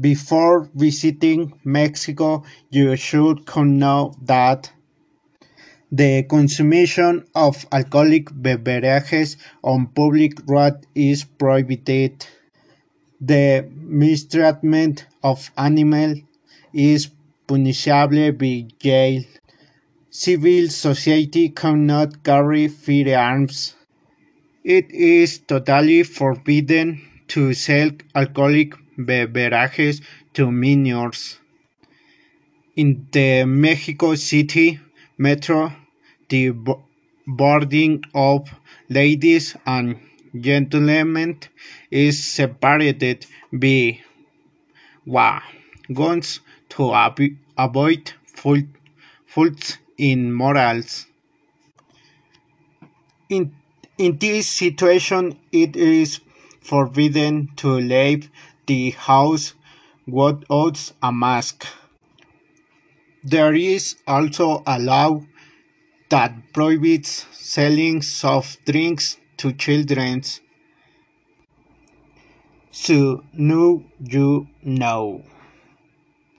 Before visiting Mexico, you should know that the consumption of alcoholic beverages on public roads is prohibited. The mistreatment of animals is punishable by jail. Civil society cannot carry firearms. It is totally forbidden to sell alcoholic beverages to minors. In the Mexico City Metro, the boarding of ladies and gentlemen is separated by wagons to avoid faults in morals. In, in this situation, it is forbidden to leave the house without a mask. There is also a law that prohibits selling soft drinks to children. So now you know.